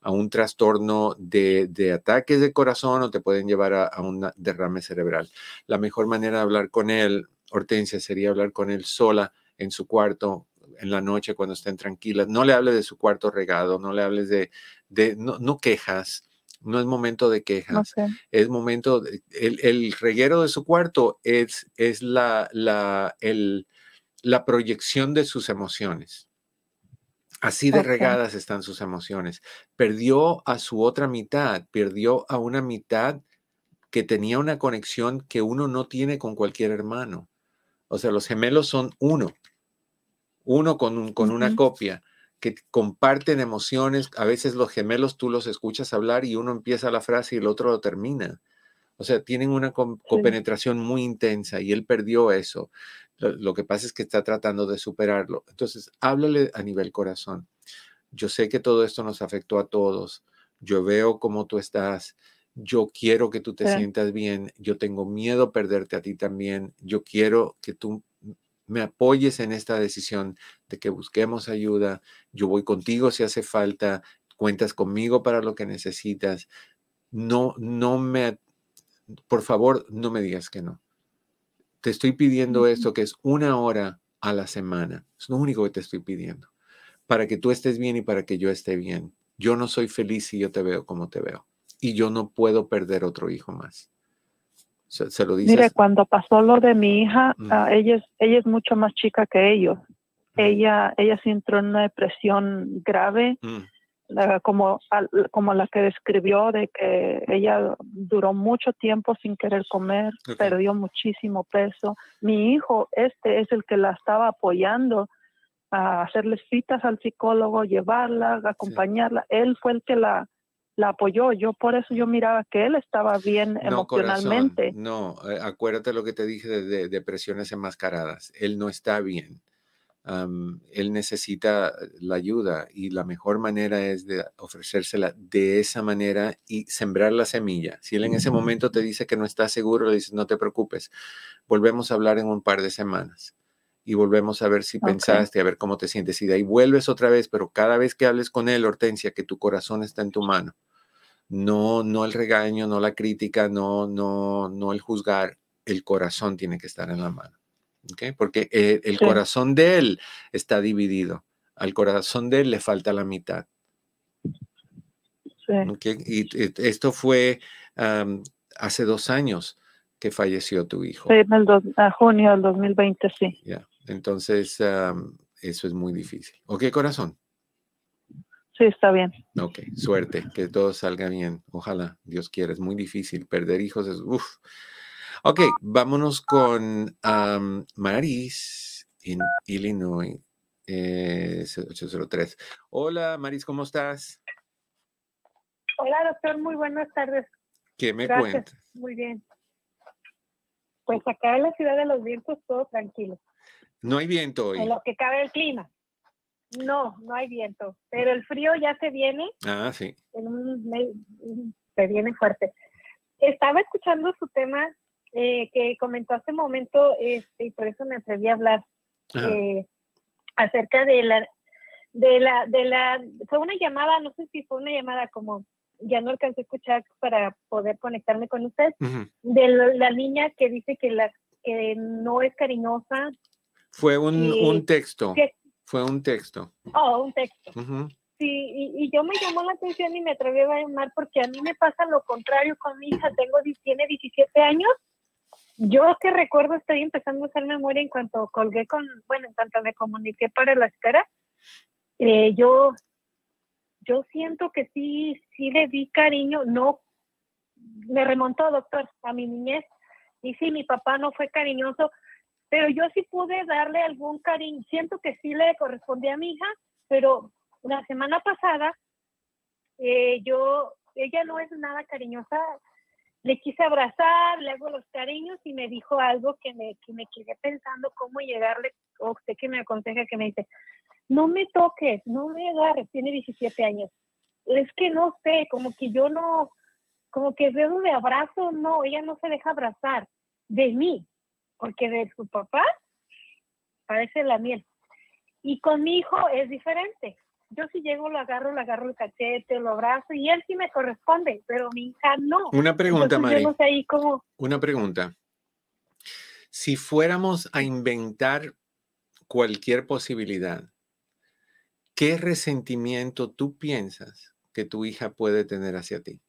a un trastorno de, ataques de corazón o te pueden llevar a, a un derrame cerebral la mejor manera de hablar con él, Hortensia, sería hablar con él sola en su cuarto en la noche cuando estén tranquilas. No le hables de su cuarto regado, no le hables de, no quejas, no es momento de quejas, es momento, de- el, el reguero de su cuarto es, es la, la, el, la proyección de sus emociones. Así de regadas están sus emociones. Perdió a su otra mitad, perdió a una mitad que tenía una conexión que uno no tiene con cualquier hermano. O sea, los gemelos son uno, uno con, un- con una copia, que comparten emociones. A veces los gemelos tú los escuchas hablar y uno empieza la frase y el otro lo termina. O sea, tienen una com- compenetración muy intensa y él perdió eso. Lo, lo que pasa es que está tratando de superarlo. Entonces, háblale a nivel corazón. Yo sé que todo esto nos afectó a todos. Yo veo cómo tú estás. Yo quiero que tú te Sí. sientas bien. Yo tengo miedo a perderte a ti también. Yo quiero que tú me apoyes en esta decisión de que busquemos ayuda. Yo voy contigo si hace falta. Cuentas conmigo para lo que necesitas. No, no me, por favor, no me digas que no. Te estoy pidiendo esto que es una hora a la semana. Es lo único que te estoy pidiendo. Para que tú estés bien y para que yo esté bien. Yo no soy feliz si yo te veo como te veo. Y yo no puedo perder otro hijo más. Se, se lo dices. Mire, cuando pasó lo de mi hija, Mm. ah, ella, es, ella es mucho más chica que ellos. Mm, Ella, ella se entró en una depresión grave, mm, como, al- como la que describió, de que ella duró mucho tiempo sin querer comer, perdió muchísimo peso. Mi hijo, este es el que la estaba apoyando a hacerle citas al psicólogo, llevarla, acompañarla. Él fue el que la, la apoyó. Yo por eso yo miraba que él estaba bien No, corazón, emocionalmente. no, eh, acuérdate lo que te dije de, de depresiones enmascaradas. Él no está bien. Am, él necesita la ayuda y la mejor manera es de ofrecérsela de esa manera y sembrar la semilla. Si él en ese momento te dice que no está seguro, le dices, no te preocupes, volvemos a hablar en un par de semanas y volvemos a ver si pensaste, a ver cómo te sientes. Y de ahí vuelves otra vez, pero cada vez que hables con él, Hortensia, que tu corazón está en tu mano. No, no el regaño, no la crítica, no, no, no el juzgar. El corazón tiene que estar en la mano. Porque eh, el Sí. corazón de él está dividido. Al corazón de él le falta la mitad. Y eh, esto fue hace dos años que falleció tu hijo. Sí, en el dos- a junio del 2020, sí. Entonces, eso es muy difícil. ¿Ok, corazón? Sí, está bien. Ok, suerte, que todo salga bien. Ojalá, Dios quiera. Es muy difícil. Perder hijos es... Uf. Ok, vámonos con Maris en Illinois. eh, 803. Hola, Maris, ¿cómo estás? Hola, doctor, muy buenas tardes. ¿Qué me Gracias. cuentas? Muy bien. Pues acá en la ciudad de los vientos todo tranquilo. No hay viento hoy. En lo que cabe el clima. No, no hay viento, pero el frío ya se viene, Ah, sí. en un mes- se viene fuerte. Estaba escuchando su tema eh, que comentó hace un momento este, y por eso me atreví a hablar eh, acerca de la de la de la fue una llamada no sé si fue una llamada como ya no alcancé a escuchar para poder conectarme con usted de la, la niña que dice que la que no es cariñosa Fue un, Y- un texto. que- Fue un texto. oh un texto Ujú. sí, y, y yo me llamó la atención y me atreví a llamar porque a mí me pasa lo contrario con mi hija, tengo, tiene 17 años. Yo que recuerdo estoy empezando a hacer memoria en cuanto colgué con, bueno, en cuanto me comuniqué para la espera, eh, yo, yo siento que sí, sí le di cariño, no, me remontó, doctor, a mi niñez, y sí, mi papá no fue cariñoso, pero yo sí pude darle algún cariño, siento que sí le correspondía a mi hija, pero la semana pasada eh, yo, ella no es nada cariñosa, le quise abrazar, le hago los cariños y me dijo algo que me, que me quedé pensando cómo llegarle, o usted que me aconseja, que me dice, no me toques, no me agarres, tiene 17 años. Es que no sé, como que yo no, como que dedo de abrazo, no, ella no se deja abrazar de mí, porque de su papá parece la miel. Y con mi hijo es diferente. Yo si llego, lo agarro, le agarro el cachete, lo abrazo y él sí me corresponde, pero mi hija no. Una pregunta, Entonces, Mari. Ahí cómo. Una pregunta. Si fuéramos a inventar cualquier posibilidad, ¿qué resentimiento tú piensas que tu hija puede tener hacia ti?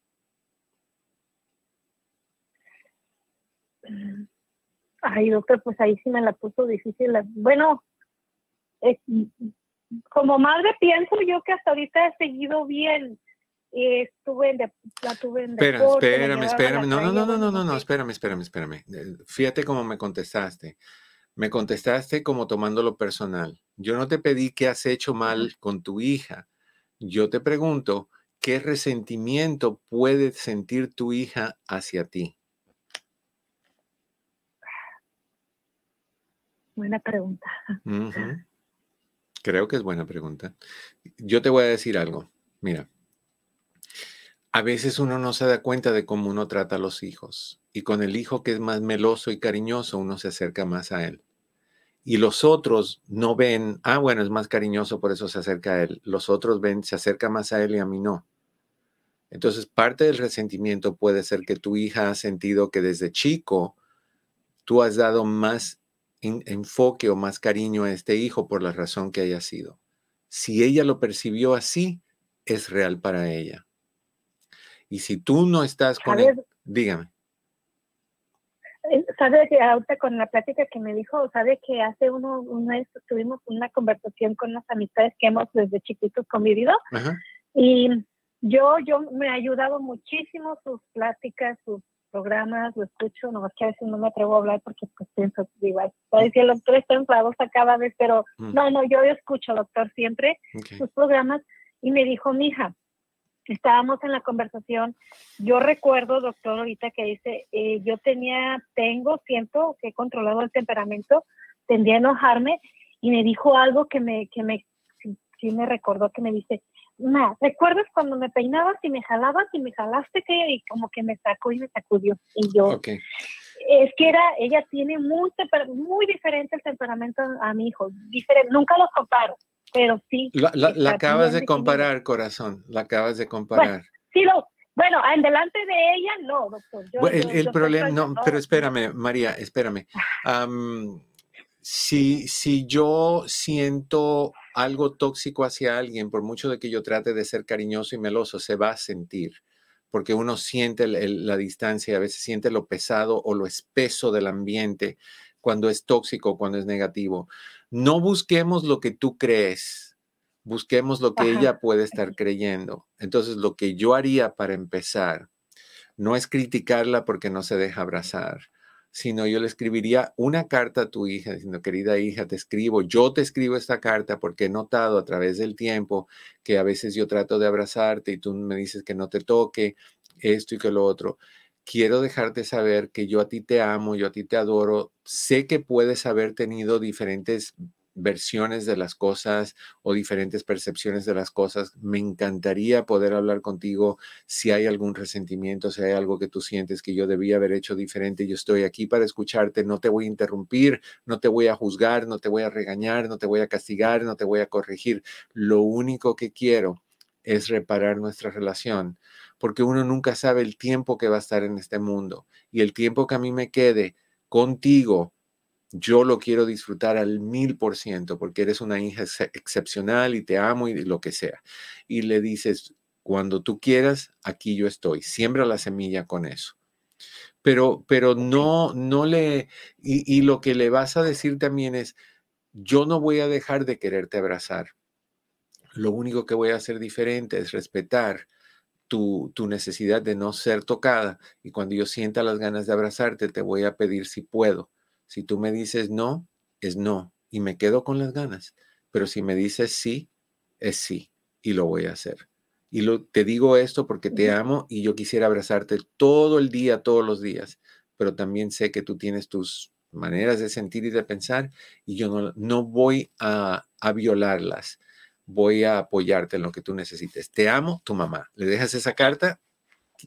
Ay, doctor, pues ahí sí me la puso difícil. Bueno, como madre pienso yo que hasta ahorita he seguido bien. Eh, estuve en de- la tuve en Espera, deporte, espérame, espérame. No, no, no, no, no, no, no, espérame, espérame, espérame. Fíjate cómo me contestaste. Me contestaste como tomándolo personal. Yo no te pedí qué has hecho mal con tu hija. Yo te pregunto, ¿qué resentimiento puede sentir tu hija hacia ti? Buena pregunta. Creo que es buena pregunta. Yo te voy a decir algo. Mira, a veces uno no se da cuenta de cómo uno trata a los hijos. Y con el hijo que es más meloso y cariñoso, uno se acerca más a él. Y los otros no ven, ah, bueno, es más cariñoso, por eso se acerca a él. Los otros ven, se acerca más a él y a mí no. Entonces, parte del resentimiento puede ser que tu hija ha sentido que desde chico tú has dado más enfoque o más cariño a este hijo por la razón que haya sido. Si ella lo percibió así, es real para ella. Y si tú no estás con ¿Sabes? él, dígame. Eh, ¿Sabe que ahorita con la plática que me dijo, sabe que hace uno, un mes tuvimos una conversación con unas amistades que hemos desde chiquitos convivido Ajá. y yo, yo me ha ayudado muchísimo sus pláticas, sus programas, lo escucho, nomás que a veces no me atrevo a hablar porque pues pienso, ay, parece que el doctor está enfadosa cada vez, pero Mm, no, no, yo escucho, doctor, siempre sus programas y me dijo, mija, estábamos en la conversación, yo recuerdo, doctor, ahorita que dice, eh, yo tenía, tengo, siento que he controlado el temperamento, tendía a enojarme y me dijo algo que me, que me, sí, me recordó, que me dice, Ma, ¿recuerdas cuando me peinabas y me jalabas y me jalaste que y como que me sacó y me sacudió? Y yo, es que era, ella tiene muy, muy diferente el temperamento a, mi hijo, diferente, nunca los comparo, pero sí. La, la- la está acabas de comparar, corazón. La acabas de comparar. Sí, lo, bueno, en delante de ella, no, doctor. Yo- Bueno, el, yo- el yo soy problema, no, pero espérame, María, espérame. Am, si, si yo siento algo tóxico hacia alguien, por mucho de que yo trate de ser cariñoso y meloso, se va a sentir, porque uno siente el- el- la distancia, a veces siente lo pesado o lo espeso del ambiente cuando es tóxico, cuando es negativo. No busquemos lo que tú crees, busquemos lo que Ajá. ella puede estar creyendo. Entonces, lo que yo haría para empezar no es criticarla porque no se deja abrazar, sino yo le escribiría una carta a tu hija diciendo, querida hija, te escribo, yo te escribo esta carta porque he notado a través del tiempo que a veces yo trato de abrazarte y tú me dices que no te toque esto y que lo otro. Quiero dejarte saber que yo a ti te amo, yo a ti te adoro. Sé que puedes haber tenido diferentes versiones de las cosas o diferentes percepciones de las cosas. Me encantaría poder hablar contigo si hay algún resentimiento, si hay algo que tú sientes que yo debía haber hecho diferente. Yo estoy aquí para escucharte, no te voy a interrumpir, no te voy a juzgar, no te voy a regañar, no te voy a castigar, no te voy a corregir. Lo único que quiero es reparar nuestra relación, porque uno nunca sabe el tiempo que va a estar en este mundo y el tiempo que a mí me quede contigo yo lo quiero disfrutar al mil por ciento porque eres una hija excepcional y te amo y lo que sea. Y le dices, cuando tú quieras, aquí yo estoy. Siembra la semilla con eso. Pero, pero no, no le, y, y lo que le vas a decir también es, yo no voy a dejar de quererte abrazar. Lo único que voy a hacer diferente es respetar tu, tu, necesidad de no ser tocada. Y cuando yo sienta las ganas de abrazarte, te voy a pedir si puedo. Si tú me dices no, es no. Y me quedo con las ganas. Pero si me dices sí, es sí. Y lo voy a hacer. Y lo, te digo esto porque te amo y yo quisiera abrazarte todo el día, todos los días. Pero también sé que tú tienes tus maneras de sentir y de pensar y yo no, no voy a, a violarlas. Voy a apoyarte en lo que tú necesites. Te amo, tu mamá. Le dejas esa carta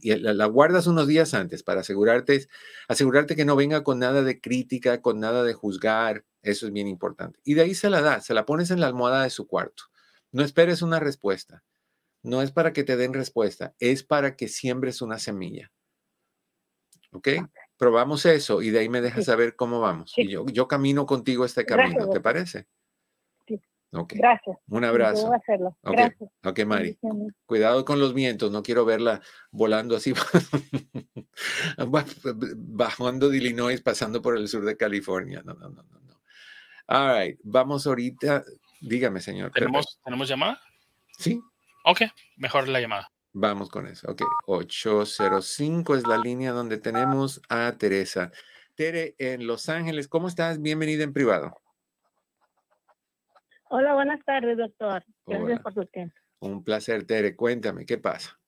la, la, guardas unos días antes para asegurarte, asegurarte que no venga con nada de crítica, con nada de juzgar. Eso es bien importante. Y de ahí se la das, se la pones en la almohada de su cuarto. No esperes una respuesta. No es para que te den respuesta, es para que siembres una semilla. ¿Ok? Probamos eso y de ahí me dejas saber cómo vamos. Y yo, yo camino contigo este camino. ¿te parece? Sí. Ok. Gracias. Un abrazo. A hacerlo. Ok, Gracias. ok, Mari. Cuidado con los vientos, no quiero verla volando así, bajando de Illinois, pasando por el sur de California. No, no, no, no. no. All right, vamos ahorita. Dígame, señor. ¿Tenemos, ¿Tenemos llamada? Sí, Ok, mejor la llamada. vamos con eso. Ok, 805 es la línea donde tenemos a Teresa. Tere, en Los Ángeles, ¿cómo estás? Bienvenida en privado. Hola, buenas tardes, doctor. Gracias Hola. por su tiempo. Un placer, Tere. Cuéntame, ¿qué pasa?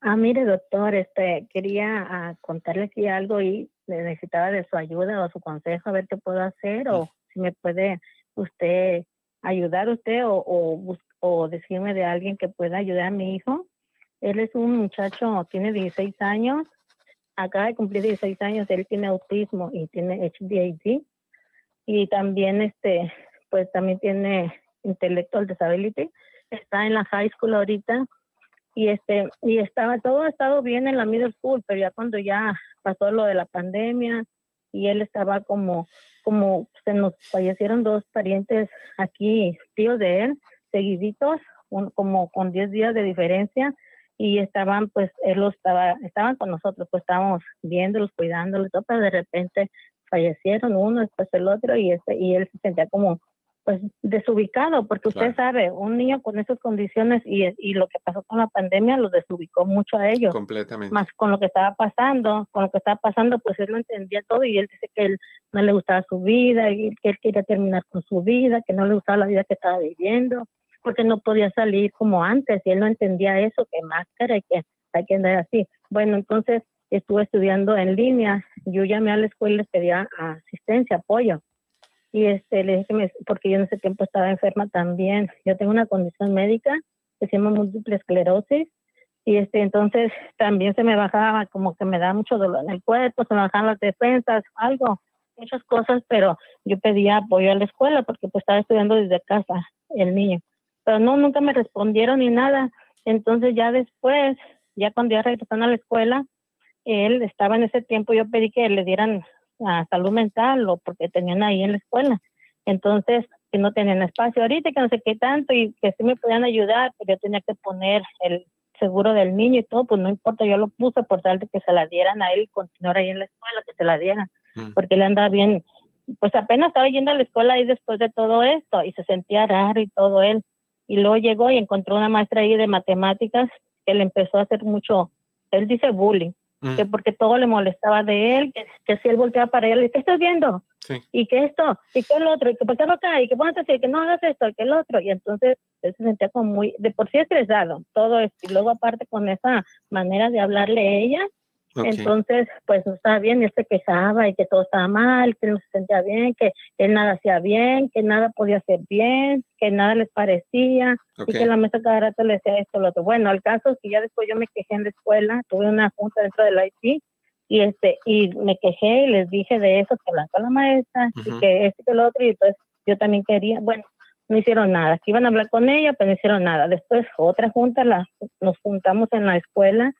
Ah, mire, doctor, este, quería ah, contarle aquí algo y necesitaba de su ayuda o su consejo a ver qué puedo hacer o si me puede usted ayudar usted o, o, o decirme de alguien que pueda ayudar a mi hijo. Él es un muchacho, tiene 16 años, acaba de cumplir 16 años, él tiene autismo y tiene HDAD y también este, pues también tiene intellectual disability. Está en la high school ahorita y este y estaba todo ha estado bien en la middle school pero ya cuando ya pasó lo de la pandemia y él estaba como como se nos fallecieron dos parientes aquí tíos de él seguiditos un- como con 10 días de diferencia y estaban pues él lo estaba estaban con nosotros pues estábamos viéndolos cuidándolos todo, pero de repente fallecieron uno después el otro y este y él se sentía como pues desubicado, porque usted Claro. sabe, un niño con esas condiciones y, y lo que pasó con la pandemia lo desubicó mucho a ellos, Completamente. más con lo que estaba pasando, con lo que estaba pasando, pues él no entendía todo y él dice que él no le gustaba su vida y que él quería terminar con su vida, que no le gustaba la vida que estaba viviendo, porque no podía salir como antes y él no entendía eso, que máscara y que hay que andar así. Bueno, entonces estuve estudiando en línea, yo llamé a la escuela y les pedía asistencia, apoyo y este le dije que me- porque yo en ese tiempo estaba enferma también. Yo tengo una condición médica que se llama múltiple esclerosis y este entonces también se me bajaba como que me da mucho dolor en el cuerpo se me bajaban las defensas algo muchas cosas pero yo pedía apoyo a la escuela porque pues estaba estudiando desde casa el niño. Pero no nunca me respondieron ni nada. Entonces ya después ya cuando ya regresaron a la escuela él estaba en ese tiempo yo pedí que le dieran a salud mental o porque tenían ahí en la escuela. Entonces, que no tenían espacio ahorita, que no sé qué tanto y que sí me podían ayudar, pero yo tenía que poner el seguro del niño y todo, pues no importa, yo lo puse por tal de que se la dieran a él y continuar ahí en la escuela, que se la dieran, Mm. porque él andaba bien, pues apenas estaba yendo a la escuela ahí después de todo esto y se sentía raro y todo él. Y luego llegó y encontró una maestra ahí de matemáticas que le empezó a hacer mucho, él dice bullying Mm, que porque todo le molestaba de él, que, que si él volteaba para él, ¿qué estás viendo? Sí. Y que esto, y que el otro, y que por qué no acá, y que ponte así, que no hagas esto, y que el otro. Y entonces él se sentía como muy, de por sí estresado, todo esto. Y luego aparte con esa manera de hablarle a ella, entonces pues no estaba bien, y él se quejaba y que todo estaba mal, que no se sentía bien, que él nada hacía bien, que nada podía hacer bien, que nada les parecía, y que la maestra cada rato le decía esto, lo otro. Bueno, el caso es que ya después yo me quejé en la escuela, tuve una junta dentro del IT y este y me quejé y les dije de eso que hablaba con la maestra y que esto y que lo otro y entonces yo también quería, bueno, no hicieron nada, que iban a hablar con ella, pero no hicieron nada. Después otra junta, la, nos juntamos en la escuela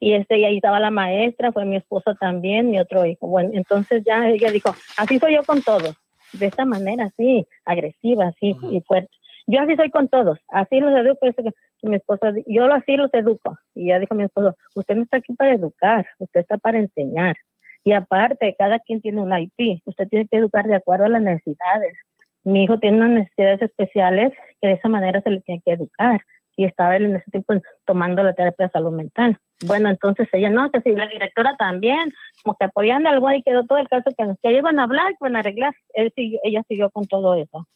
y este, y ahí estaba la maestra, fue mi esposo también, mi otro hijo. Bueno, entonces ya ella dijo, así soy yo con todos, de esta manera, así, agresiva, así, y fuerte. Yo así soy con todos, así los educo, mi esposo, yo así los educo. Y ya dijo mi esposo, usted no está aquí para educar, usted está para enseñar. Y aparte, cada quien tiene un IP, usted tiene que educar de acuerdo a las necesidades. Mi hijo tiene unas necesidades especiales que de esa manera se le tiene que educar. Y estaba él en ese tiempo tomando la terapia de salud mental. Bueno, entonces ella no, que si la directora también, como que apoyando algo ahí quedó todo el caso que, que iban a hablar, iban a arreglar. Él ella siguió con todo eso.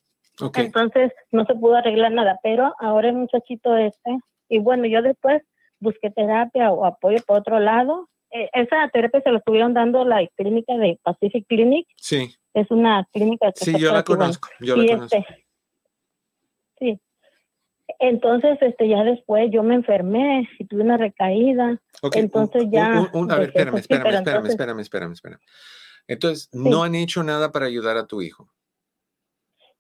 Entonces no se pudo arreglar nada, pero ahora el muchachito este, y bueno, yo después busqué terapia o apoyo por otro lado. Eh, esa terapia se lo estuvieron dando la clínica de Pacific Clinic. Sí. Es una clínica que Sí, yo la conozco, yo la conozco. Este, sí. Entonces, este, ya después yo me enfermé y tuve una recaída. Entonces ya. a ver, espérame, espérame, espérame, espérame, espérame, espérame, Entonces, ¿no han hecho nada para ayudar a tu hijo?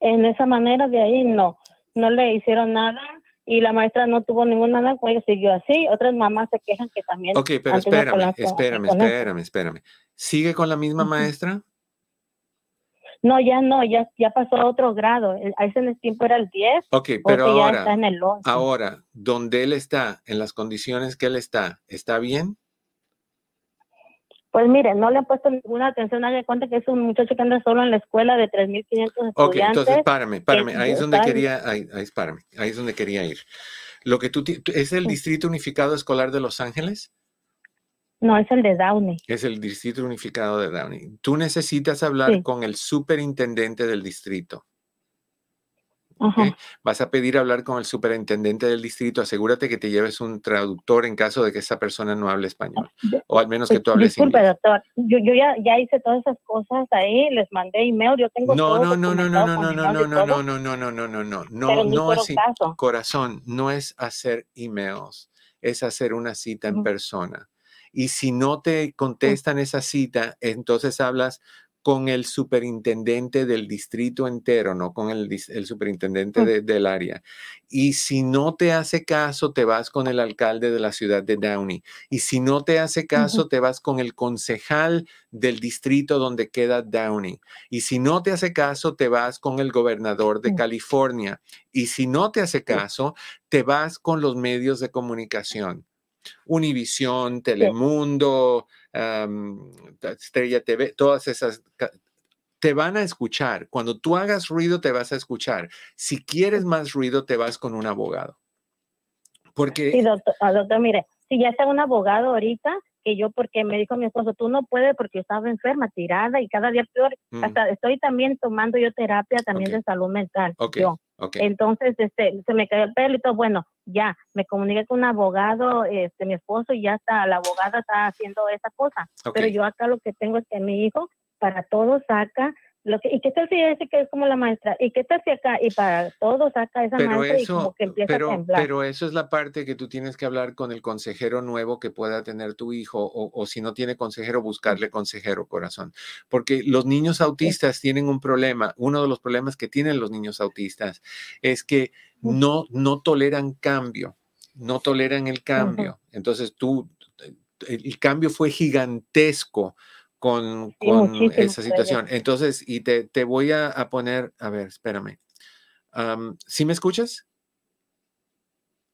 en esa manera de ahí no, no le hicieron nada y la maestra no tuvo ninguna nada, pues siguió así. Otras mamás se quejan que también. Ok, pero espérame, espérame, espérame, espérame. ¿Sigue con la misma maestra? No, ya no, ya, ya pasó a otro grado. A ese tiempo era el 10. Ok, pero ahora, ahora, donde él está, en las condiciones que él está, ¿está bien? Pues mire, no le han puesto ninguna atención, nadie cuenta que es un muchacho que anda solo en la escuela de 3.500 estudiantes. Ok, entonces párame, párame, ahí es donde quería, ahí, ahí, párame, ahí es donde quería ir. Lo que tú, ¿es el Distrito Unificado Escolar de Los Ángeles? No, es el de Downey. Es el Distrito Unificado de Downey. Tú necesitas hablar con el superintendente del distrito. Vas a pedir hablar con el superintendente del distrito. Asegúrate que te lleves un traductor en caso de que esa persona no hable español. O al menos que pues, tú hables Disculpe, doctor. Yo, yo ya, ya, hice todas esas cosas ahí, les mandé email, yo tengo no, todo no, no, no, no, no, no, no, no, no, no, no, no, no, no, no, no, no, no es corazón, no es hacer emails, es hacer una cita en persona. Y si no te contestan esa cita, entonces hablas con el superintendente del distrito entero, no con el, el superintendente del área. Y si no te hace caso, te vas con el alcalde de la ciudad de Downey. Y si no te hace caso, te vas con el concejal del distrito donde queda Downey. Y si no te hace caso, te vas con el gobernador de California. Y si no te hace caso, te vas con los medios de comunicación. Univisión, Telemundo, Estrella TV, todas esas te van a escuchar. Cuando tú hagas ruido, te vas a escuchar. Si quieres más ruido, te vas con un abogado. Porque... Sí, doctor, ah, doctor mire, si ya está un abogado ahorita, que yo, porque me dijo mi esposo, tú no puedes porque estaba enferma, tirada y cada día peor. Mm. Hasta estoy también tomando yo terapia también de salud mental. Yo. Entonces, este, se me cayó el pelo y todo. Bueno, ya, me comuniqué con un abogado, este, mi esposo, y ya está, la abogada está haciendo esa cosa. Pero yo acá lo que tengo es que mi hijo, para todo, saca ¿Y qué tal si dice que es como la maestra? ¿Y qué tal si acá? Y para todos saca esa maestra y como que empieza pero, a temblar. Pero eso es la parte que tú tienes que hablar con el consejero nuevo que pueda tener tu hijo o, o si no tiene consejero, buscarle consejero, corazón. Porque los niños autistas tienen un problema. Uno de los problemas que tienen los niños autistas es que no, no toleran cambio, no toleran el cambio. Entonces tú, el cambio fue gigantesco con, esa situación. Entonces, y te, te voy a, poner, a ver, espérame. ¿Sí me escuchas?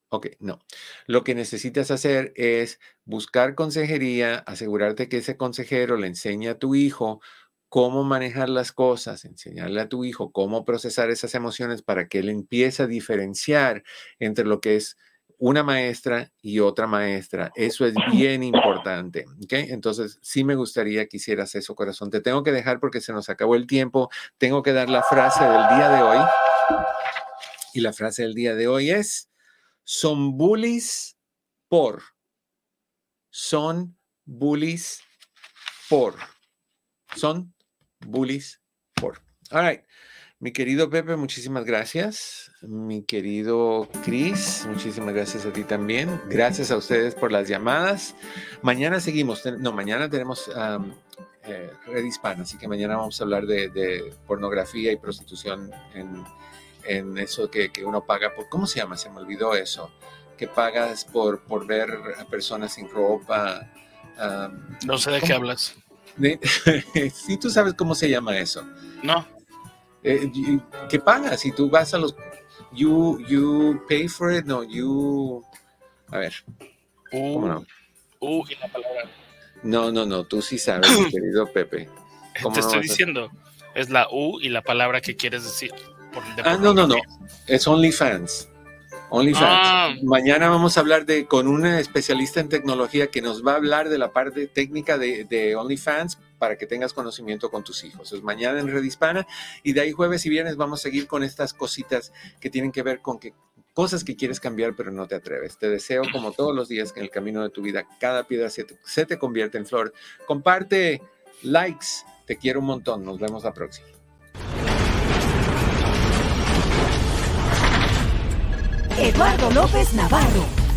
Ok, no. Lo que necesitas hacer es buscar consejería, asegurarte que ese consejero le enseñe a tu hijo cómo manejar las cosas, enseñarle a tu hijo cómo procesar esas emociones para que él empiece a diferenciar entre lo que es una maestra y otra maestra. Eso es bien importante. ¿okay? Entonces, sí me gustaría que hicieras eso, corazón. Te tengo que dejar porque se nos acabó el tiempo. Tengo que dar la frase del día de hoy. Y la frase del día de hoy es, son bullies por. Son bullies por. Son bullies por. All right. Mi querido Pepe, muchísimas gracias. Mi querido Chris, muchísimas gracias a ti también. Gracias a ustedes por las llamadas. Mañana seguimos. No, mañana tenemos eh, Red Hispana, así que mañana vamos a hablar de, pornografía y prostitución en, eso que, uno paga por. ¿Cómo se llama? Se me olvidó eso. que pagas por, por ver a personas sin ropa. no sé de qué hablas. sí, tú sabes cómo se llama eso. No. Eh, ¿Qué pagas? Si tú vas a los... You, you pay for it, no, you... A ver. ¿Cómo no? Uh, y la palabra. No, no, no, tú sí sabes, querido Pepe. Te estoy diciendo, es la U y la palabra que quieres decir. ah, no, no, no, es OnlyFans. OnlyFans. Ah. Mañana vamos a hablar de con una especialista en tecnología que nos va a hablar de la parte técnica de, de OnlyFans para que tengas conocimiento con tus hijos. Es mañana en Red Hispana y de ahí jueves y viernes vamos a seguir con estas cositas que tienen que ver con que cosas que quieres cambiar pero no te atreves. Te deseo como todos los días que en el camino de tu vida cada piedra se te, se te convierte en flor. Comparte, likes, te quiero un montón. Nos vemos la próxima. Eduardo López Navarro